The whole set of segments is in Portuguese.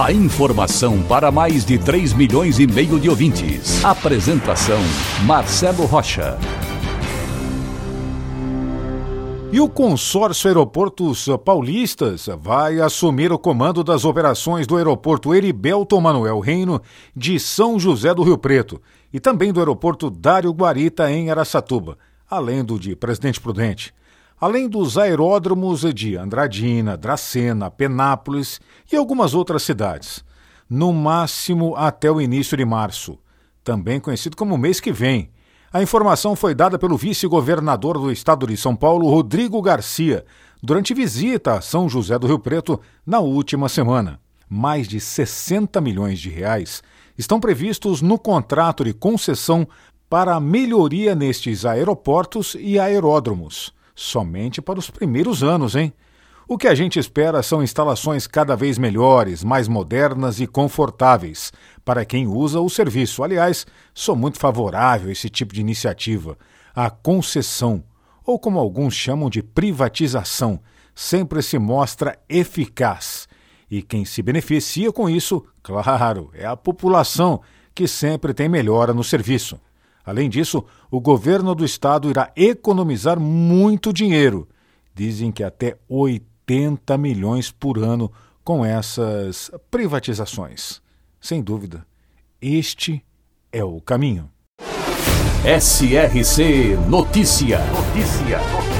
A informação para mais de 3 milhões e meio de ouvintes. Apresentação Marcelo Rocha. E o consórcio Aeroportos Paulistas vai assumir o comando das operações do aeroporto Heriberto Manuel Reino de São José do Rio Preto e também do aeroporto Dário Guarita em Araçatuba, além do de Presidente Prudente, além dos aeródromos de Andradina, Dracena, Penápolis e algumas outras cidades, no máximo até o início de março, também conhecido como mês que vem. A informação foi dada pelo vice-governador do estado de São Paulo, Rodrigo Garcia, durante visita a São José do Rio Preto na última semana. Mais de 60 milhões de reais estão previstos no contrato de concessão para a melhoria nestes aeroportos e aeródromos, somente para os primeiros anos, hein? O que a gente espera são instalações cada vez melhores, mais modernas e confortáveis para quem usa o serviço. Aliás, sou muito favorável a esse tipo de iniciativa. A concessão, ou como alguns chamam de privatização, sempre se mostra eficaz e quem se beneficia com isso, claro, é a população, que sempre tem melhora no serviço. Além disso, o governo do estado irá economizar muito dinheiro. Dizem que até 80 milhões por ano com essas privatizações. Sem dúvida, este é o caminho. SRC Notícia. Notícia.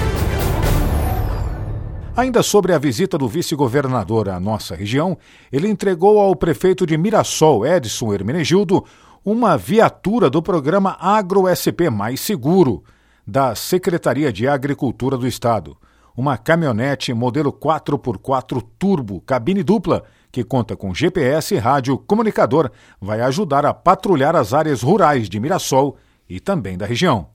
Ainda sobre a visita do vice-governador à nossa região, ele entregou ao prefeito de Mirassol, Edson Hermenegildo, uma viatura do programa AgroSP Mais Seguro, da Secretaria de Agricultura do Estado. Uma caminhonete modelo 4x4 turbo, cabine dupla, que conta com GPS e rádio comunicador, vai ajudar a patrulhar as áreas rurais de Mirassol e também da região.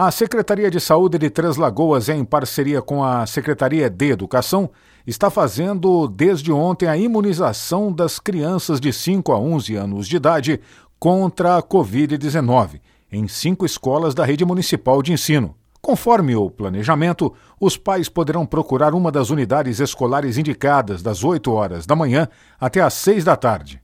A Secretaria de Saúde de Três Lagoas, em parceria com a Secretaria de Educação, está fazendo desde ontem a imunização das crianças de 5 a 11 anos de idade contra a Covid-19 em cinco escolas da rede municipal de ensino. Conforme o planejamento, os pais poderão procurar uma das unidades escolares indicadas das 8 horas da manhã até às 6 da tarde.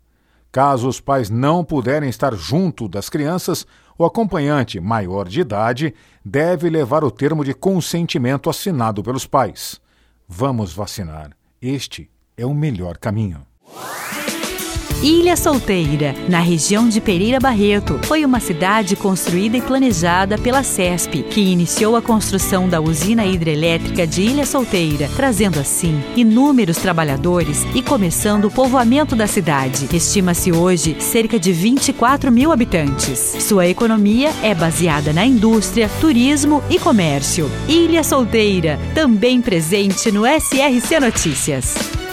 Caso os pais não puderem estar junto das crianças, o acompanhante maior de idade deve levar o termo de consentimento assinado pelos pais. Vamos vacinar. Este é o melhor caminho. Ilha Solteira, na região de Pereira Barreto, foi uma cidade construída e planejada pela CESP, que iniciou a construção da usina hidrelétrica de Ilha Solteira, trazendo assim inúmeros trabalhadores e começando o povoamento da cidade. Estima-se hoje cerca de 24 mil habitantes. Sua economia é baseada na indústria, turismo e comércio. Ilha Solteira, também presente no SRC Notícias.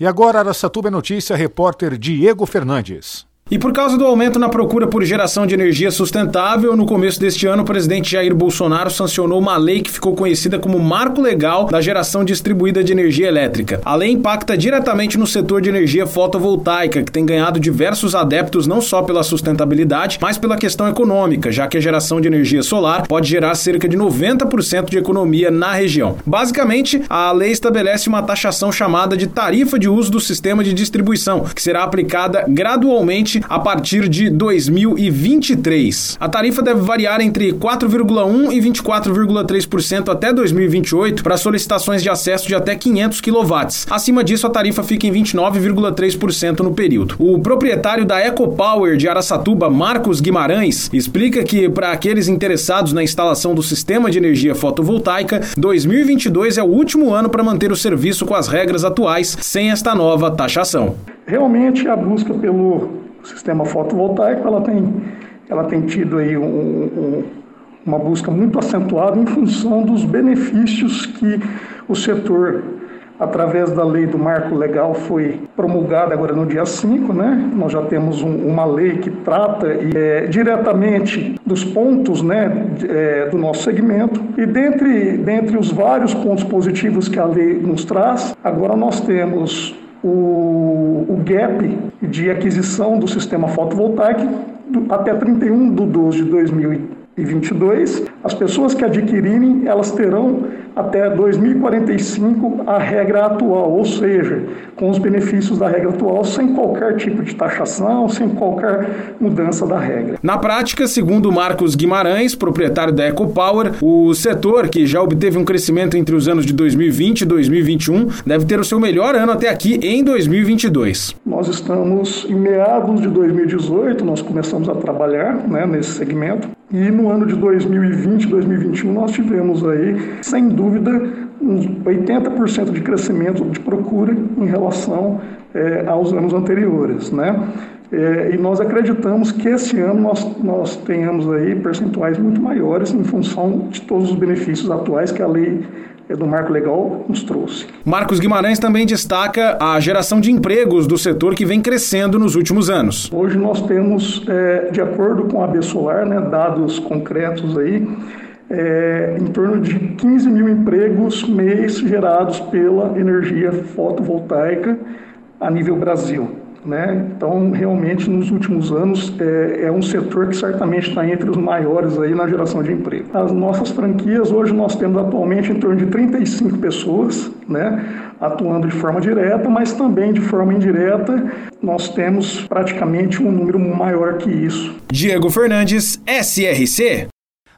E agora, Araçatuba é Notícia, repórter Diego Fernandes. E por causa do aumento na procura por geração de energia sustentável, no começo deste ano, o presidente Jair Bolsonaro sancionou uma lei que ficou conhecida como Marco Legal da Geração Distribuída de Energia Elétrica. A lei impacta diretamente no setor de energia fotovoltaica, que tem ganhado diversos adeptos não só pela sustentabilidade, mas pela questão econômica, já que a geração de energia solar pode gerar cerca de 90% de economia na região. Basicamente, a lei estabelece uma taxação chamada de tarifa de uso do sistema de distribuição, que será aplicada gradualmente a partir de 2023. A tarifa deve variar entre 4,1% e 24,3% até 2028 para solicitações de acesso de até 500 kW. Acima disso, a tarifa fica em 29,3% no período. O proprietário da EcoPower de Araçatuba, Marcos Guimarães, explica que para aqueles interessados na instalação do sistema de energia fotovoltaica, 2022 é o último ano para manter o serviço com as regras atuais, sem esta nova taxação. Realmente a busca pelo o sistema fotovoltaico ela tem, ela tem tido aí um, um, uma busca muito acentuada em função dos benefícios que o setor através da lei do marco legal, foi promulgada agora no dia 5, né? Nós já temos um, uma lei que trata é, diretamente dos pontos né, é, do nosso segmento. E dentre, dentre os vários pontos positivos que a lei nos traz, agora nós temos o, o gap de aquisição do sistema fotovoltaico até 31 de 12 de 2022. As pessoas que adquirirem, elas terão até 2045 a regra atual, ou seja, com os benefícios da regra atual, sem qualquer tipo de taxação, sem qualquer mudança da regra. Na prática, segundo Marcos Guimarães, proprietário da EcoPower, o setor, que já obteve um crescimento entre os anos de 2020 e 2021, deve ter o seu melhor ano até aqui em 2022. Nós estamos em meados de 2018, nós começamos a trabalhar né, nesse segmento, e no ano de 2020, 2021, nós tivemos aí, sem dúvida, uns 80% de crescimento de procura em relação é, aos anos anteriores, né? É, e nós acreditamos que esse ano nós, nós tenhamos aí percentuais muito maiores em função de todos os benefícios atuais que a lei é, do marco legal nos trouxe. Marcos Guimarães também destaca a geração de empregos do setor que vem crescendo nos últimos anos. Hoje nós temos, é, de acordo com a B Solar, né, dados concretos aí, é, em torno de 15 mil empregos mês gerados pela energia fotovoltaica a nível Brasil. Né? Então, realmente, nos últimos anos, é, é um setor que certamente está entre os maiores aí na geração de emprego. As nossas franquias, hoje nós temos atualmente em torno de 35 pessoas, né, atuando de forma direta, mas também de forma indireta, nós temos praticamente um número maior que isso. Diego Fernandes, SRC.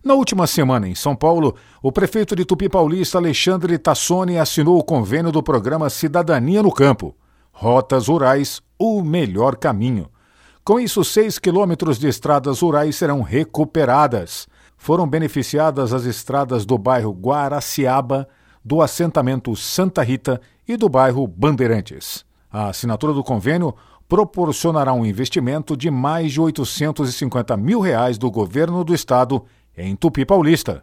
Na última semana, em São Paulo, o prefeito de Tupi Paulista, Alexandre Tassoni, assinou o convênio do programa Cidadania no Campo. Rotas Rurais, o melhor caminho. Com isso, seis quilômetros de estradas rurais serão recuperadas. Foram beneficiadas as estradas do bairro Guaraciaba, do assentamento Santa Rita e do bairro Bandeirantes. A assinatura do convênio proporcionará um investimento de mais de 850 mil reais do governo do estado em Tupi Paulista.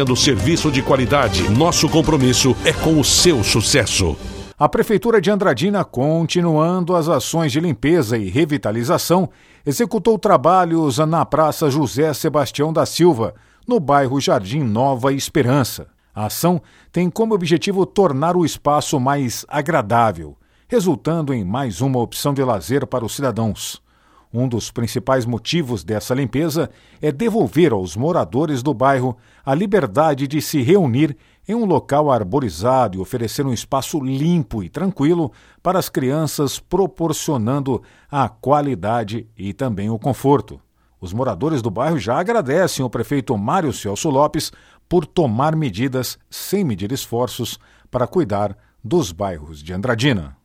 oferecendo serviço de qualidade. Nosso compromisso é com o seu sucesso. A Prefeitura de Andradina, continuando as ações de limpeza e revitalização, executou trabalhos na Praça José Sebastião da Silva, no bairro Jardim Nova Esperança. A ação tem como objetivo tornar o espaço mais agradável, resultando em mais uma opção de lazer para os cidadãos. Um dos principais motivos dessa limpeza é devolver aos moradores do bairro a liberdade de se reunir em um local arborizado e oferecer um espaço limpo e tranquilo para as crianças, proporcionando a qualidade e também o conforto. Os moradores do bairro já agradecem ao prefeito Mário Celso Lopes por tomar medidas sem medir esforços para cuidar dos bairros de Andradina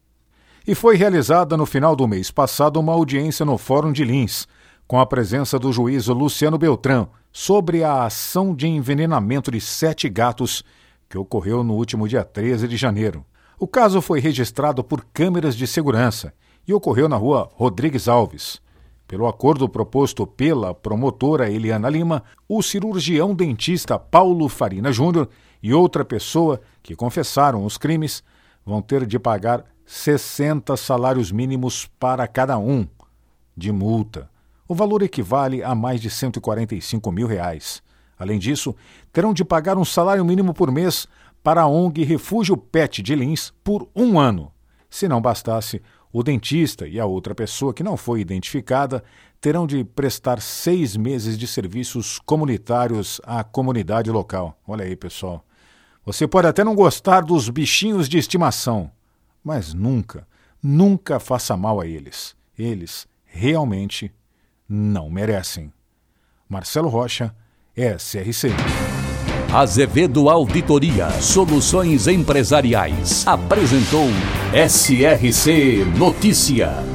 e foi realizada no final do mês passado uma audiência no Fórum de Lins, com a presença do juiz Luciano Beltrão, sobre a ação de envenenamento de sete gatos que ocorreu no último dia 13 de janeiro. O caso foi registrado por câmeras de segurança e ocorreu na rua Rodrigues Alves. Pelo acordo proposto pela promotora Eliana Lima, o cirurgião dentista Paulo Farina Júnior e outra pessoa que confessaram os crimes vão ter de pagar 60 salários mínimos para cada um de multa. O valor equivale a mais de 145 mil reais. Além disso, terão de pagar um salário mínimo por mês para a ONG Refúgio Pet de Lins por um ano. Se não bastasse, o dentista e a outra pessoa que não foi identificada terão de prestar seis meses de serviços comunitários à comunidade local. Olha aí, pessoal. Você pode até não gostar dos bichinhos de estimação, mas nunca, nunca faça mal a eles. Eles realmente não merecem. Marcelo Rocha, SRC. Azevedo Auditoria Soluções Empresariais apresentou SRC Notícia.